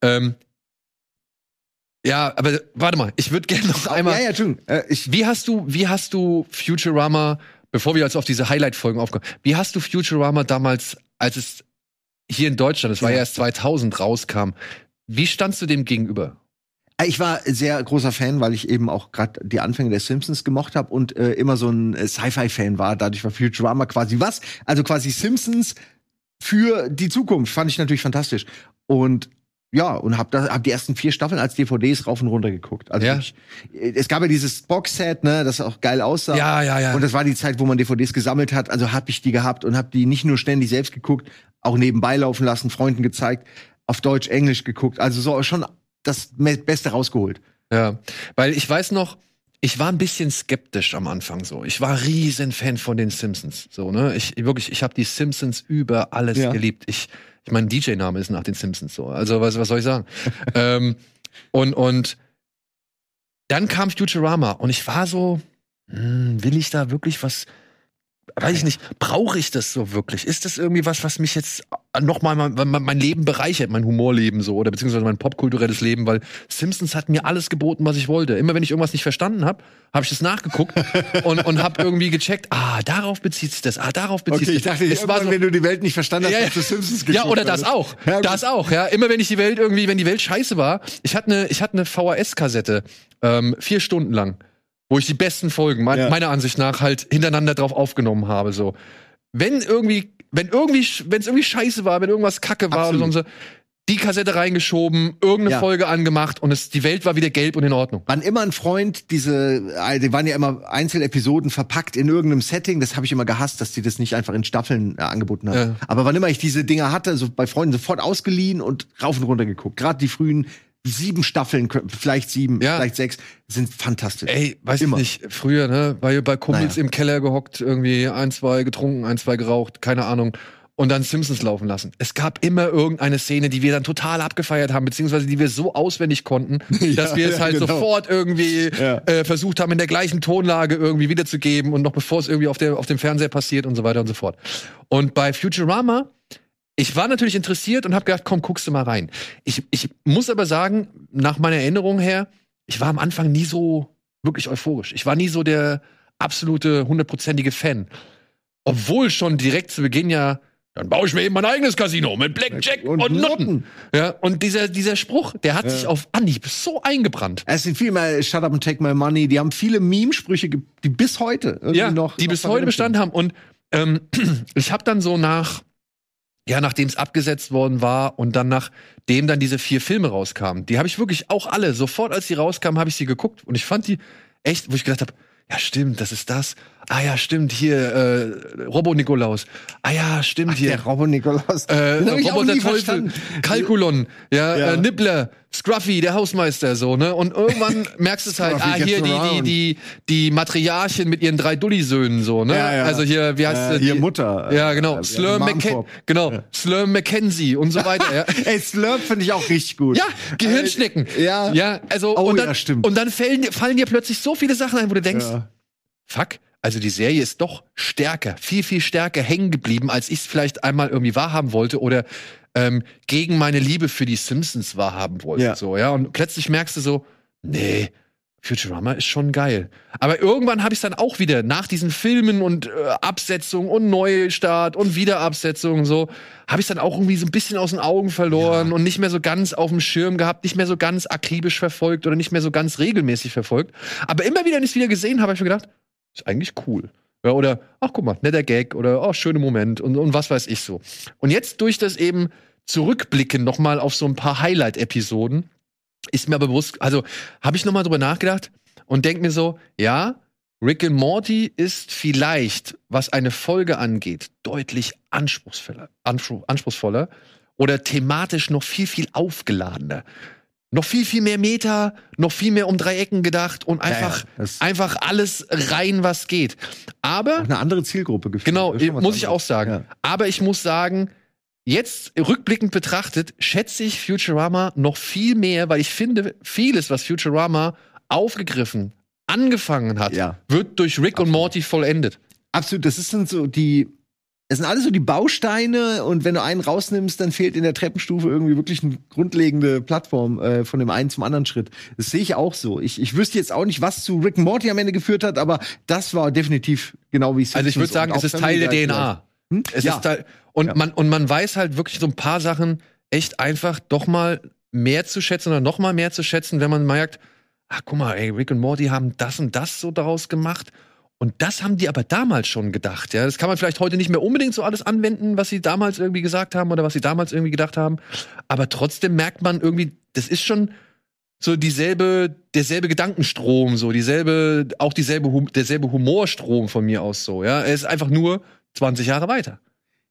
Ähm, ja, aber warte mal, ich würde gerne noch einmal. ja, ja, Entschuldigung. Äh, Wie hast du, wie hast du Futurama, bevor wir jetzt auf diese Highlight-Folgen aufkommen, wie hast du Futurama damals, als es hier in Deutschland, es war Ja. erst 2000 rauskam, wie standst du dem gegenüber? äh, ich war sehr großer Fan, weil ich eben auch gerade die Anfänge der Simpsons gemocht habe und äh, immer so ein äh, Sci-Fi-Fan war. Dadurch war Futurama quasi was. Also quasi Simpsons für die Zukunft. Fand ich natürlich fantastisch. Und ja, und hab, da, hab die ersten vier Staffeln als DVDs rauf und runter geguckt. Also Ja. ich, äh, es gab ja dieses Boxset, ne, das auch geil aussah. Ja, ja, ja. Und das war die Zeit, wo man DVDs gesammelt hat. Also hab ich die gehabt und hab die nicht nur ständig selbst geguckt, auch nebenbei laufen lassen, Freunden gezeigt, auf Deutsch, Englisch geguckt. Also so schon das Beste rausgeholt. Ja, weil ich weiß noch, ich war ein bisschen skeptisch am Anfang so. Ich war riesen Fan von den Simpsons, so ne. Ich wirklich, ich habe die Simpsons über alles Ja. geliebt. Ich, ich mein DJ-Name ist nach den Simpsons so. Also was, was soll ich sagen? ähm, und und dann kam Futurama und ich war so, hm, will ich da wirklich was? Weiß ich nicht, brauche ich das so wirklich? Ist das irgendwie was, was mich jetzt nochmal mein, mein, Leben bereichert, mein Humorleben so oder beziehungsweise mein popkulturelles Leben, weil Simpsons hat mir alles geboten, was ich wollte. Immer wenn ich irgendwas nicht verstanden habe, habe ich das nachgeguckt und, und habe irgendwie gecheckt, ah, darauf bezieht sich das, ah, darauf bezieht sich das. Es war so, wenn du die Welt nicht verstanden ja, ja. hast Simpsons ja, oder das auch. Ja, das auch, ja. Immer wenn ich die Welt irgendwie, wenn die Welt scheiße war, ich hatte eine, ich hatte eine VHS-Kassette, ähm, vier Stunden lang, wo ich die besten Folgen, mein, Ja. meiner Ansicht nach, halt hintereinander drauf aufgenommen habe, so. Wenn irgendwie, wenn irgendwie, wenn es irgendwie scheiße war, wenn irgendwas kacke war Absolut. oder so, die Kassette reingeschoben, irgendeine Ja. Folge angemacht und es, die Welt war wieder gelb und in Ordnung. Wann immer ein Freund diese, äh, die waren ja immer Einzelepisoden verpackt in irgendeinem Setting, das habe ich immer gehasst, dass die das nicht einfach in Staffeln äh, angeboten haben. Ja. Aber wann immer ich diese Dinger hatte, so bei Freunden sofort ausgeliehen und rauf und runter geguckt. Gerade die frühen sieben Staffeln, vielleicht sieben, Ja. vielleicht sechs, sind fantastisch. Ey, weiß Immer. ich nicht, früher, ne, bei, bei Kumpels Naja. im Keller gehockt, irgendwie ein, zwei getrunken, ein, zwei geraucht, keine Ahnung. Und dann Simpsons laufen lassen. Es gab immer irgendeine Szene, die wir dann total abgefeiert haben, beziehungsweise die wir so auswendig konnten, dass wir es ja, halt genau. sofort irgendwie Ja. äh, versucht haben, in der gleichen Tonlage irgendwie wiederzugeben und noch bevor es irgendwie auf, der, auf dem Fernseher passiert und so weiter und so fort. Und bei Futurama, ich war natürlich interessiert und habe gedacht, komm, guckst du mal rein. Ich, ich muss aber sagen, nach meiner Erinnerung her, ich war am Anfang nie so wirklich euphorisch. Ich war nie so der absolute hundertprozentige Fan. Obwohl schon direkt zu Beginn ja, dann baue ich mir eben mein eigenes Casino mit Blackjack und, Und. Nutten. Ja, und dieser, dieser Spruch, der hat sich auf Anhieb so eingebrannt. Es sind viel mehr Shut Up and Take My Money. Die haben viele Meme-Sprüche, die bis heute irgendwie ja, noch. die noch bis heute Bestand haben. Und ähm, ich habe dann so nach, ja, nachdem es abgesetzt worden war und dann nachdem dann diese vier Filme rauskamen, die habe ich wirklich auch alle, sofort als die rauskamen, habe ich sie geguckt. Und ich fand die echt, wo ich gedacht habe, ja, stimmt, das ist das. Ah ja, stimmt, hier, äh, Robo-Nikolaus. Ah ja, stimmt, sind. hier. Der Robbo Nikolaus. Äh, Roboter Teufel, verstanden. Kalkulon, ja, Ja. Äh, Nibbler, Scruffy, der Hausmeister, so, ne? Und irgendwann merkst du es halt, ah, hier die, die, die, die Matriarchin mit ihren drei Dulli-Söhnen, so, ne? Ja, ja. Also hier, wie heißt Äh, die- Mutter. Ja, genau. Äh, Slur Mom McKen Pop. genau. Slur Mackenzie und so weiter, ja. Ey, Slurp finde ich auch richtig gut. Ja, Gehirnschnecken. Äh, ja. Ja, also, Oh, und dann, ja. Und dann fallen, dir- fallen dir plötzlich so viele Sachen ein, wo du denkst, Ja. fuck, also die Serie ist doch stärker, viel, viel stärker hängen geblieben, als ich es vielleicht einmal irgendwie wahrhaben wollte oder ähm, gegen meine Liebe für die Simpsons wahrhaben wollte. Ja. So, ja. Und plötzlich merkst du so, nee, Futurama ist schon geil. Aber irgendwann habe ich dann auch wieder nach diesen Filmen und äh, Absetzung und Neustart und Wiederabsetzung und so, habe ich dann auch irgendwie so ein bisschen aus den Augen verloren und nicht mehr so ganz auf dem Schirm gehabt, nicht mehr so ganz akribisch verfolgt oder nicht mehr so ganz regelmäßig verfolgt. Aber immer wieder, wenn ich es wieder gesehen habe, habe ich mir gedacht, ist eigentlich cool. Ja, oder, ach guck mal, netter Gag oder oh, schöner Moment und, und was weiß ich so. Und jetzt durch das eben Zurückblicken nochmal auf so ein paar Highlight-Episoden, ist mir aber bewusst, also habe ich nochmal drüber nachgedacht und denke mir so, ja, Rick and Morty ist vielleicht, was eine Folge angeht, deutlich anspruchsvoller, anspruch, anspruchsvoller oder thematisch noch viel, viel aufgeladener. Noch viel, viel mehr Meta, noch viel mehr um Dreiecken gedacht und einfach, ja, einfach alles rein, was geht. Aber Auch eine andere Zielgruppe gefühlt. Genau, muss ich auch anderes. sagen. Ja. Aber ich muss sagen, jetzt rückblickend betrachtet, schätze ich Futurama noch viel mehr, weil ich finde, vieles, was Futurama aufgegriffen, angefangen hat, wird durch Rick und Morty vollendet. Absolut, das ist sind so die. Es sind alles so die Bausteine und wenn du einen rausnimmst, dann fehlt in der Treppenstufe irgendwie wirklich eine grundlegende Plattform äh, von dem einen zum anderen Schritt. Das sehe ich auch so. Ich, ich wüsste jetzt auch nicht, was zu Rick Morty am Ende geführt hat, aber das war definitiv genau wie es Also ich würde sagen, es ist Teil der DNA. Hm? Es ja. ist Teil, und, Ja. man, und man weiß halt wirklich so ein paar Sachen echt einfach doch mal mehr zu schätzen oder noch mal mehr zu schätzen, wenn man merkt, ach guck mal, ey, Rick und Morty haben das und das so daraus gemacht. Und das haben die aber damals schon gedacht. Ja, das kann man vielleicht heute nicht mehr unbedingt so alles anwenden, was sie damals irgendwie gesagt haben oder was sie damals irgendwie gedacht haben. Aber trotzdem merkt man irgendwie, das ist schon so dieselbe, derselbe Gedankenstrom, so dieselbe, auch dieselbe, derselbe Humorstrom von mir aus so. Ja, er ist einfach nur 20 Jahre weiter.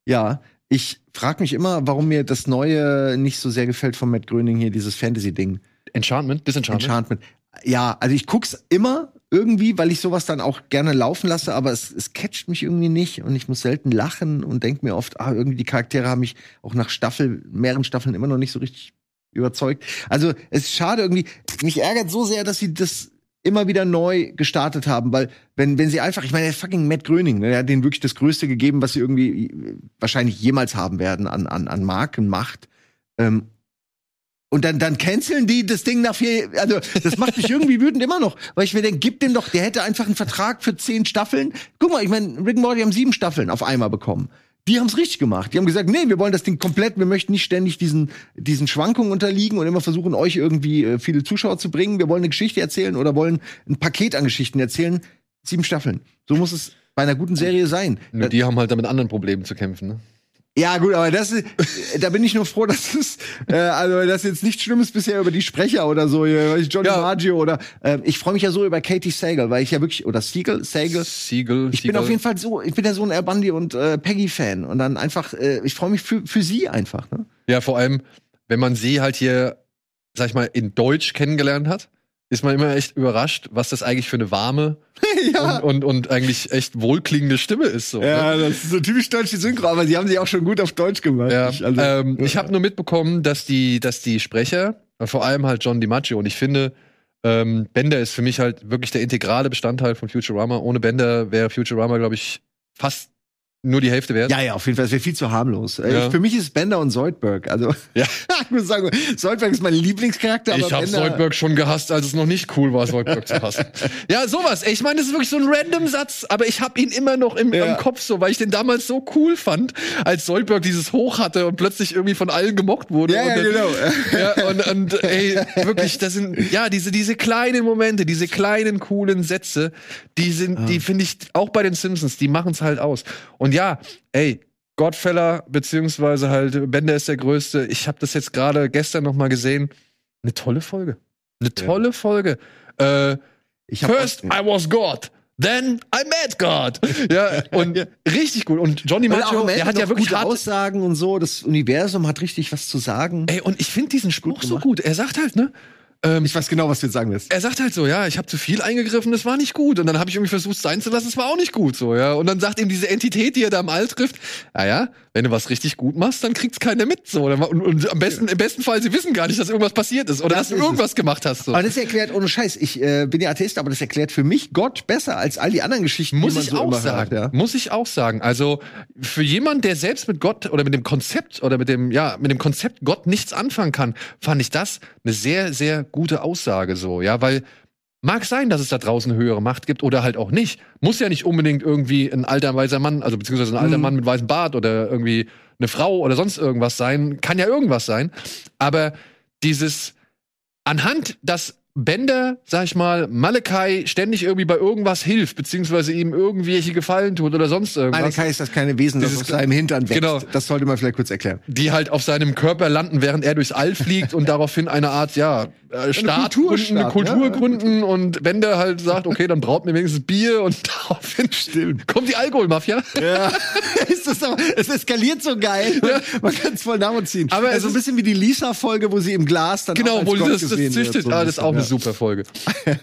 Ja, ich frage mich immer, warum mir das Neue nicht so sehr gefällt von Matt Gröning hier, dieses Fantasy-Ding. Enchantment, Disenchantment. Enchantment. Ja, also ich guck's immer irgendwie, weil ich sowas dann auch gerne laufen lasse, aber es, es catcht mich irgendwie nicht und ich muss selten lachen und denk mir oft, ah, irgendwie die Charaktere haben mich auch nach Staffel, mehreren Staffeln immer noch nicht so richtig überzeugt. Also es ist schade irgendwie, mich ärgert so sehr, dass sie das immer wieder neu gestartet haben, weil wenn wenn sie einfach, ich meine, der fucking Matt Gröning, ne, der hat denen wirklich das Größte gegeben, was sie irgendwie äh, wahrscheinlich jemals haben werden an an an Markenmacht. Ähm, und dann, dann canceln die das Ding nach vier, also das macht mich irgendwie wütend immer noch, weil ich mir denke, gib dem doch, der hätte einfach einen Vertrag für zehn Staffeln. Guck mal, ich meine, Rick und Morty haben sieben Staffeln auf einmal bekommen. Die haben es richtig gemacht. Die haben gesagt, nee, wir wollen das Ding komplett, wir möchten nicht ständig diesen, diesen Schwankungen unterliegen und immer versuchen, euch irgendwie äh, viele Zuschauer zu bringen. Wir wollen eine Geschichte erzählen oder wollen ein Paket an Geschichten erzählen. Sieben Staffeln. So muss es bei einer guten Serie sein. Nur die haben halt damit anderen Problemen zu kämpfen. Ne? Ja, gut, aber das ist, da bin ich nur froh, dass es, äh, also, dass jetzt nichts Schlimmes bisher über die Sprecher oder so, ich, Johnny Ja. Maggio oder, äh, ich freue mich ja so über Katie Sagal, weil ich ja wirklich, oder Siegel, Sagal, Siegel. ich bin auf jeden Fall so, ich bin ja so ein Bundy und äh, Peggy-Fan und dann einfach, äh, ich freue mich für, für sie einfach, ne? Ja, vor allem, wenn man sie halt hier, sag ich mal, in Deutsch kennengelernt hat, ist man immer echt überrascht, was das eigentlich für eine warme ja. und, und, und eigentlich echt wohlklingende Stimme ist. So, ne? Ja, das ist so typisch deutsche Synchro, aber sie haben sie auch schon gut auf Deutsch gemacht. Ja, Ich- also, ähm, ja. ich habe nur mitbekommen, dass die, dass die Sprecher, vor allem halt John DiMaggio, und ich finde, ähm, Bender ist für mich halt wirklich der integrale Bestandteil von Futurama. Ohne Bender wäre Futurama, glaube ich, fast nur die Hälfte wert. Ja, ja, auf jeden Fall. Es wäre viel zu harmlos. Äh, Ja. Für mich ist Bender und Zoidberg. Also, Ja. ich muss sagen, Zoidberg ist mein Lieblingscharakter. Ich habe Soldberg schon gehasst, als es noch nicht cool war, Soldberg zu hassen. Ja, sowas. Ich meine, das ist wirklich so ein random Satz, aber ich habe ihn immer noch im, Ja. im Kopf so, weil ich den damals so cool fand, als Soldberg dieses Hoch hatte und plötzlich irgendwie von allen gemocht wurde. Ja, und ja, genau. Ja, und, und ey, wirklich, das sind, ja, diese, diese kleinen Momente, diese kleinen, coolen Sätze, die sind, die finde ich auch bei den Simpsons, die machen es halt aus. Und ja, ey, Godfeller, beziehungsweise halt Bender ist der Größte. Ich habe das jetzt gerade gestern noch mal gesehen. Eine tolle Folge. Eine tolle Folge. Äh, First I was God. Then I met God. Ja, und Ja. richtig gut. Und Johnny Ende der hat ja wirklich gute Aussagen und so. Das Universum hat richtig was zu sagen. Ey, und ich finde diesen Spruch Gut so gut. Er sagt halt, ne? Ähm, Ich weiß genau, was du jetzt sagen willst. er sagt halt so, ja, ich habe zu viel eingegriffen, das war nicht gut. Und dann habe ich irgendwie versucht, es sein zu lassen, das war auch nicht gut so, ja. Und dann sagt ihm diese Entität, die er da im All trifft, naja, wenn du was richtig gut machst, dann kriegt's keiner mit. So. Und, und am besten, im besten Fall, sie wissen gar nicht, dass irgendwas passiert ist oder Das dass du ist es. irgendwas gemacht hast. So. Aber das erklärt, ohne Scheiß, ich äh, bin ja Atheist, aber das erklärt für mich Gott besser als all die anderen Geschichten, Muss die man ich so auch sagen. hört. Ja. Muss ich auch sagen. Also für jemand, der selbst mit Gott oder mit dem Konzept oder mit dem ja mit dem Konzept Gott nichts anfangen kann, fand ich das eine sehr sehr gute Aussage so. Ja, weil mag sein, dass es da draußen höhere Macht gibt oder halt auch nicht. Muss ja nicht unbedingt irgendwie ein alter weißer Mann, also beziehungsweise ein alter Mhm. Mann mit weißem Bart oder irgendwie eine Frau oder sonst irgendwas sein. Kann ja irgendwas sein. Aber dieses anhand, dass Bender, sag ich mal, Malakai ständig irgendwie bei irgendwas hilft, beziehungsweise ihm irgendwelche Gefallen tut oder sonst irgendwas. Malakai ist das kleine Wesen, das aus seinem Hintern wächst. Genau. Das sollte man vielleicht kurz erklären. die halt auf seinem Körper landen, während er durchs All fliegt und daraufhin eine Art, ja, äh, Staat gründen, eine Kultur ja. gründen und Bender halt sagt, okay, dann braut mir wenigstens Bier und daraufhin Stimmt. kommt die Alkoholmafia. Ja, es, ist aber, es eskaliert so geil. Man kann es voll nachvollziehen. Aber Aber es so ein ist- bisschen wie die Lisa-Folge, wo sie im Glas dann Genau, wo Gott das, das züchtet. so ah, das ist auch eine ja. super Folge.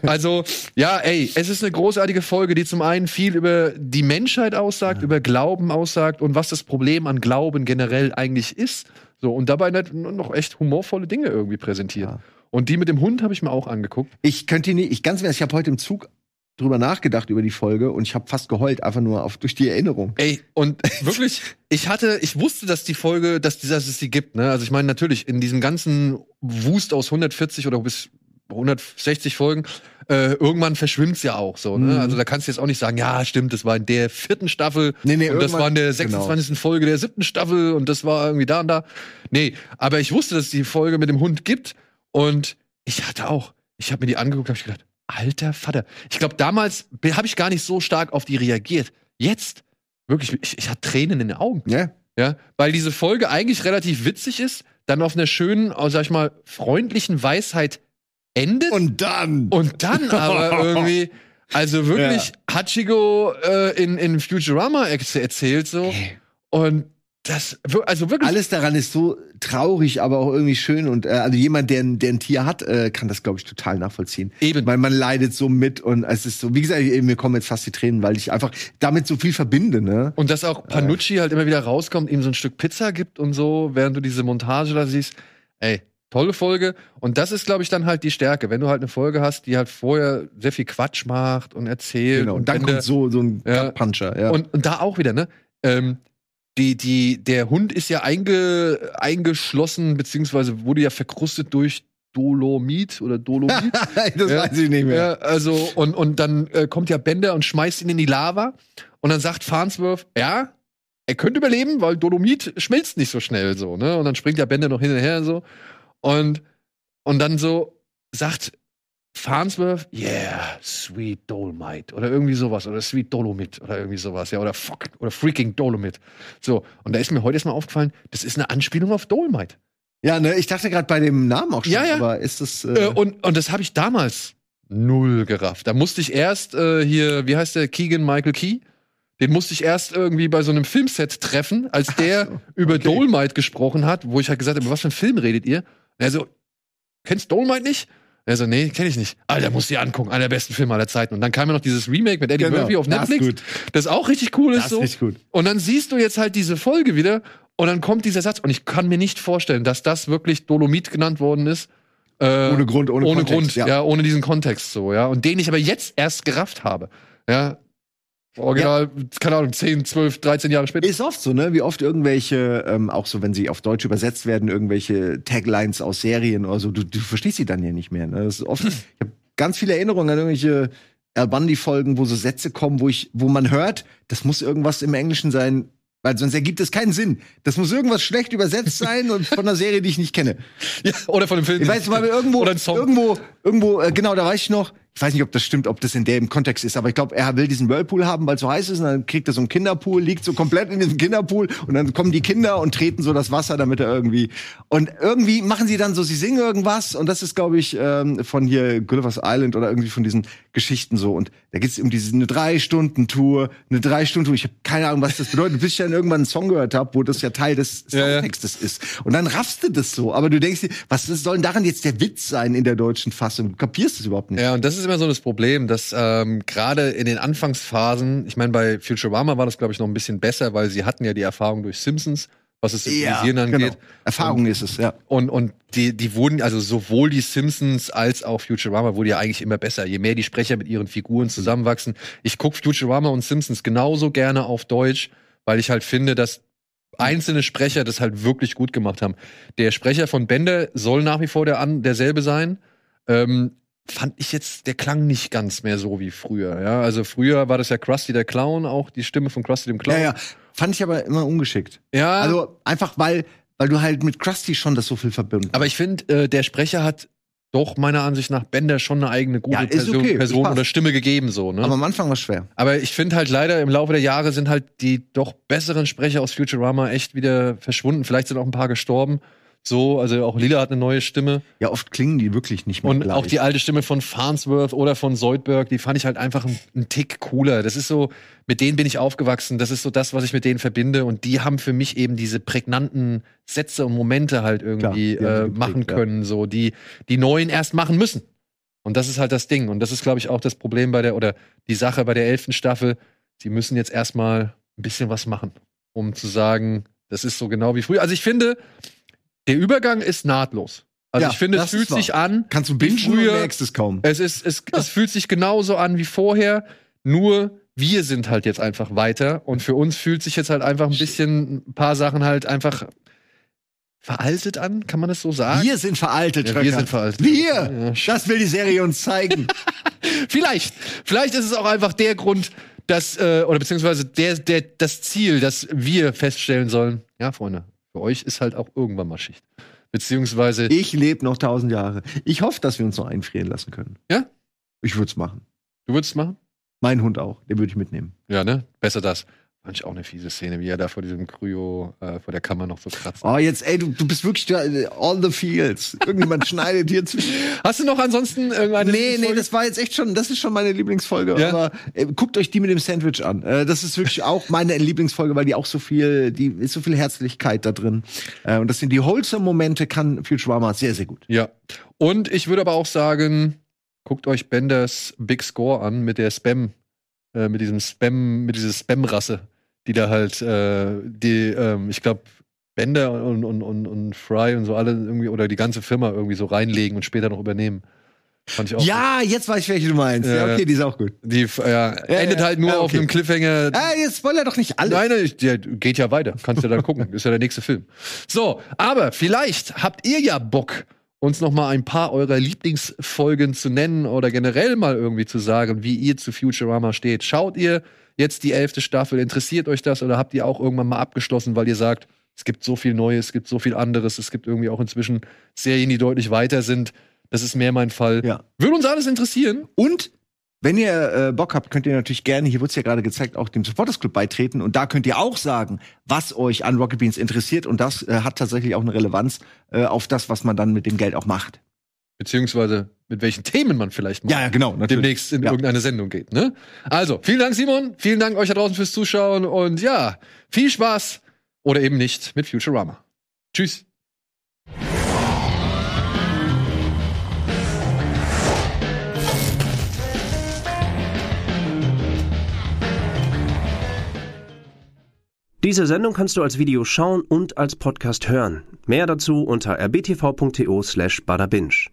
Also, ja, ey, es ist eine großartige Folge, die zum einen viel über die Menschheit aussagt, über Glauben aussagt und was das Problem an Glauben generell eigentlich ist. So, und dabei noch echt humorvolle Dinge irgendwie präsentiert. Ja. Und die mit dem Hund habe ich mir auch angeguckt. Ich könnte nie, ich ganz ehrlich, ich habe heute im Zug drüber nachgedacht über die Folge und ich habe fast geheult, einfach nur auf, durch die Erinnerung. Ey, und wirklich, ich hatte, ich wusste, dass die Folge, dass, die- dass es sie gibt, ne? Also ich meine, natürlich, in diesem ganzen Wust aus 140 oder bis 160 Folgen, äh, irgendwann verschwimmt's ja auch so, ne? Mhm. Also da kannst du jetzt auch nicht sagen, ja, stimmt, das war in der vierten Staffel Nee, nee, und das war in der genau. 26. Folge der siebten Staffel und das war irgendwie da und da. Nee, aber ich wusste, dass es die Folge mit dem Hund gibt und ich hatte auch, ich habe mir die angeguckt, habe ich gedacht, alter Vater. Ich glaube, damals habe ich gar nicht so stark auf die reagiert. Jetzt, wirklich, ich, ich hatte Tränen in den Augen. Ja? Ja, weil diese Folge eigentlich relativ witzig ist, dann auf einer schönen, äh, sag ich mal, freundlichen Weisheit endet und, Und dann. dann aber irgendwie, also wirklich Hachigo äh, in, in Futurama erzählt so und das, also wirklich, Alles daran ist so traurig, aber auch irgendwie schön. Und äh, also jemand, der, ein- der ein Tier hat, äh, kann das, glaube ich, total nachvollziehen. Eben. Weil man leidet so mit und es ist so, wie gesagt, mir kommen jetzt fast die Tränen, weil ich einfach damit so viel verbinde, ne? und dass auch Panucci halt immer wieder rauskommt, ihm so ein Stück Pizza gibt und so, während du diese Montage da siehst. Ey, tolle Folge. Und das ist, glaube ich, dann halt die Stärke. Wenn du halt eine Folge hast, die halt vorher sehr viel Quatsch macht und erzählt. Genau. Und dann kommt so, so ein Ja. Gut-Puncher, ja. Und, und da auch wieder, ne? Ähm, die, die, der Hund ist ja einge, eingeschlossen, beziehungsweise wurde ja verkrustet durch Dolomit oder Dolomit. das Ja. weiß ich nicht mehr. ja, also, und, und dann äh, kommt ja Bender und schmeißt ihn in die Lava. Und dann sagt Farnsworth, ja, er könnte überleben, weil Dolomit schmilzt nicht so schnell so, ne? Und dann springt ja Bender noch hinterher so. Und, und dann so sagt Farnsworth, yeah, sweet Dolomite oder irgendwie sowas oder sweet Dolomit oder irgendwie sowas, ja, oder fuck, oder freaking Dolomit. So, und da ist mir heute erstmal aufgefallen, das ist eine Anspielung auf Dolomite. Ja, ne, ich dachte gerade bei dem Namen auch schon, Ja, ja. aber ist das. Äh, Äh, und, und das habe ich damals null gerafft. Da musste ich erst äh, hier, wie heißt der, Keegan Michael Key? Den musste ich erst irgendwie bei so einem Filmset treffen, als der so, über okay. Dolomite gesprochen hat, wo ich halt gesagt habe, über was für einen Film redet ihr? Und er so, kennst Dolomite nicht? Er so, nee, kenn ich nicht. Alter, musst du dir angucken, einer der besten Filme aller Zeiten. Und dann kam ja noch dieses Remake mit Eddie Genau, Murphy auf das Netflix, gut. das auch richtig cool ist. das so. ist richtig gut. Und dann siehst du jetzt halt diese Folge wieder und dann kommt dieser Satz und ich kann mir nicht vorstellen, dass das wirklich Dolomit genannt worden ist. Äh, Ohne Grund, ohne, ohne Kontext, Grund, ja. ohne diesen Kontext so, ja. Und den ich aber jetzt erst gerafft habe. Ja. Original, keine Ahnung, 10, 12, 13 Jahre später. Ist oft so, ne? Wie oft irgendwelche, ähm, auch so, wenn sie auf Deutsch übersetzt werden, irgendwelche Taglines aus Serien oder so, du, du verstehst sie dann ja nicht mehr. Ne? Das ist oft, ich habe ganz viele Erinnerungen an irgendwelche Al Bundy-Folgen, wo so Sätze kommen, wo ich, wo man hört, das muss irgendwas im Englischen sein, weil sonst ergibt es keinen Sinn. Das muss irgendwas schlecht übersetzt sein und von einer Serie, die ich nicht kenne. ja, oder von dem Film. Ich weiß mal irgendwo, irgendwo, irgendwo, äh, genau, da weiß ich noch, ich weiß nicht, ob das stimmt, ob das in dem Kontext ist, aber ich glaube, er will diesen Whirlpool haben, weil es so heiß ist und dann kriegt er so einen Kinderpool, liegt so komplett in diesem Kinderpool und dann kommen die Kinder und treten so das Wasser, damit er irgendwie und irgendwie machen sie dann so, sie singen irgendwas und das ist, glaube ich, ähm, von hier Gulliver's Island oder irgendwie von diesen Geschichten so und da geht's um diese eine drei Stunden Tour, eine drei Stunden Tour. Ich habe keine Ahnung, was das bedeutet, bis ich dann irgendwann einen Song gehört habe, wo das ja Teil des Ja, ja. Songtextes ist und dann raffst du das so, aber du denkst dir, was soll denn daran jetzt der Witz sein in der deutschen Fassung? Du kapierst es überhaupt nicht. Ja, und das ist immer so das Problem, dass ähm, gerade in den Anfangsphasen, ich meine, bei Futurama war das, glaube ich, noch ein bisschen besser, weil sie hatten ja die Erfahrung durch Simpsons, was das Synchronisieren angeht. genau. Erfahrung ist es, ja. Und, und die, die wurden, also sowohl die Simpsons als auch Futurama wurde ja eigentlich immer besser, je mehr die Sprecher mit ihren Figuren zusammenwachsen. Ich gucke Futurama und Simpsons genauso gerne auf Deutsch, weil ich halt finde, dass einzelne Sprecher das halt wirklich gut gemacht haben. Der Sprecher von Bender soll nach wie vor der an, derselbe sein. Ähm, fand ich jetzt, der klang nicht ganz mehr so wie früher. Ja, also früher war das ja Krusty der Clown, auch die Stimme von Krusty dem Clown. Ja, ja. Fand ich aber immer ungeschickt. ja Also einfach, weil, weil du halt mit Krusty schon das so viel verbunden Aber ich finde, äh, der Sprecher hat doch meiner Ansicht nach Bender schon eine eigene gute Ja, Person, okay, Person oder Stimme gegeben so. Ne? Aber Aber, am Anfang war es schwer. ich finde halt leider im Laufe der Jahre sind halt die doch besseren Sprecher aus Futurama echt wieder verschwunden. Vielleicht sind auch ein paar gestorben. So, also auch Lila hat eine neue Stimme. Ja, oft klingen die wirklich nicht mehr Und gleich. auch die alte Stimme von Farnsworth oder von Zoidberg, die fand ich halt einfach einen, Tick cooler. Das ist so, mit denen bin ich aufgewachsen. Das ist so das, was ich mit denen verbinde. Und die haben für mich eben diese prägnanten Sätze und Momente halt irgendwie sie äh, geprägt, machen ja. können, so die die neuen erst machen müssen. Und das ist halt das Ding. Und das ist, glaube ich, auch das Problem bei der oder die Sache bei der elften Staffel. Sie müssen jetzt erstmal ein bisschen was machen, um zu sagen, das ist so genau wie früher. Also ich finde, der Übergang ist nahtlos. Also Ja, ich finde, es das fühlt sich an, Kannst du bingen früher- und merkst es kaum. es ist, es, es fühlt sich genauso an wie vorher, nur wir sind halt jetzt einfach weiter und für uns fühlt sich jetzt halt einfach ein bisschen ein paar Sachen halt einfach veraltet an, kann man das so sagen? Wir sind veraltet, Ja, wir sind veraltet. Wir! Ja, Das will die Serie uns zeigen. Vielleicht, vielleicht ist es auch einfach der Grund, dass äh, oder beziehungsweise der, der das Ziel, dass wir feststellen sollen, ja, Freunde, für euch ist halt auch irgendwann mal Schicht. Beziehungsweise ich lebe noch tausend Jahre. Ich hoffe, dass wir uns noch einfrieren lassen können. Ja? Ich würde es machen. du würdest es machen? Mein Hund auch. Den würde ich mitnehmen. Ja, ne? Besser das. Fand ich auch eine fiese Szene, wie er da vor diesem Kryo, äh, vor der Kammer noch so kratzt. Oh, jetzt, ey, du, du bist wirklich da, äh, all the fields. Irgendjemand schneidet hier zwischen. Hast du noch ansonsten irgendeine Nee, nee, das war jetzt echt schon, das ist schon meine Lieblingsfolge. Ja? Aber äh, guckt euch die mit dem Sandwich an. Äh, das ist wirklich auch meine Lieblingsfolge, weil die auch so viel, die ist so viel Herzlichkeit da drin. Äh, und das sind die wholesome Momente, kann Futurama sehr, sehr gut. Ja. Und ich würde aber auch sagen, guckt euch Benders Big Score an mit der Spam, äh, mit diesem Spam, mit dieser Spam-Rasse, die da halt, äh, die, ähm, ich glaube, Bender und, und, und, und Fry und so alle irgendwie oder die ganze Firma irgendwie so reinlegen und später noch übernehmen. Fand ich auch. Ja, jetzt weiß ich, welche du meinst. Ja, Ja. okay, die ist auch gut. Die ja, endet ja. halt nur Ja, auf okay. einem Cliffhanger. Ah, jetzt spoiler doch nicht alles. Nein, nein, ich- der geht ja weiter. Kannst du dann gucken. Ist ja der nächste Film. So, aber vielleicht habt ihr ja Bock, uns noch mal ein paar eurer Lieblingsfolgen zu nennen oder generell mal irgendwie zu sagen, wie ihr zu Futurama steht. Schaut ihr jetzt die elfte Staffel? Interessiert euch das oder habt ihr auch irgendwann mal abgeschlossen, weil ihr sagt, es gibt so viel Neues, es gibt so viel anderes, es gibt irgendwie auch inzwischen Serien, die deutlich weiter sind. Das ist mehr mein Fall. Ja. Würde uns alles interessieren. Und wenn ihr äh, Bock habt, könnt ihr natürlich gerne, hier wird's ja gerade gezeigt, auch dem Supporters Club beitreten. Und da könnt ihr auch sagen, was euch an Rocket Beans interessiert. Und das äh, hat tatsächlich auch eine Relevanz äh, auf das, was man dann mit dem Geld auch macht. Beziehungsweise mit welchen Themen man vielleicht mal Ja, ja, genau. demnächst in Ja. irgendeine Sendung geht. Ne? Also, vielen Dank, Simon. Vielen Dank euch da draußen fürs Zuschauen. Und ja, viel Spaß oder eben nicht mit Futurama. Tschüss. Diese Sendung kannst du als Video schauen und als Podcast hören. Mehr dazu unter rbtv.to slash badabinch.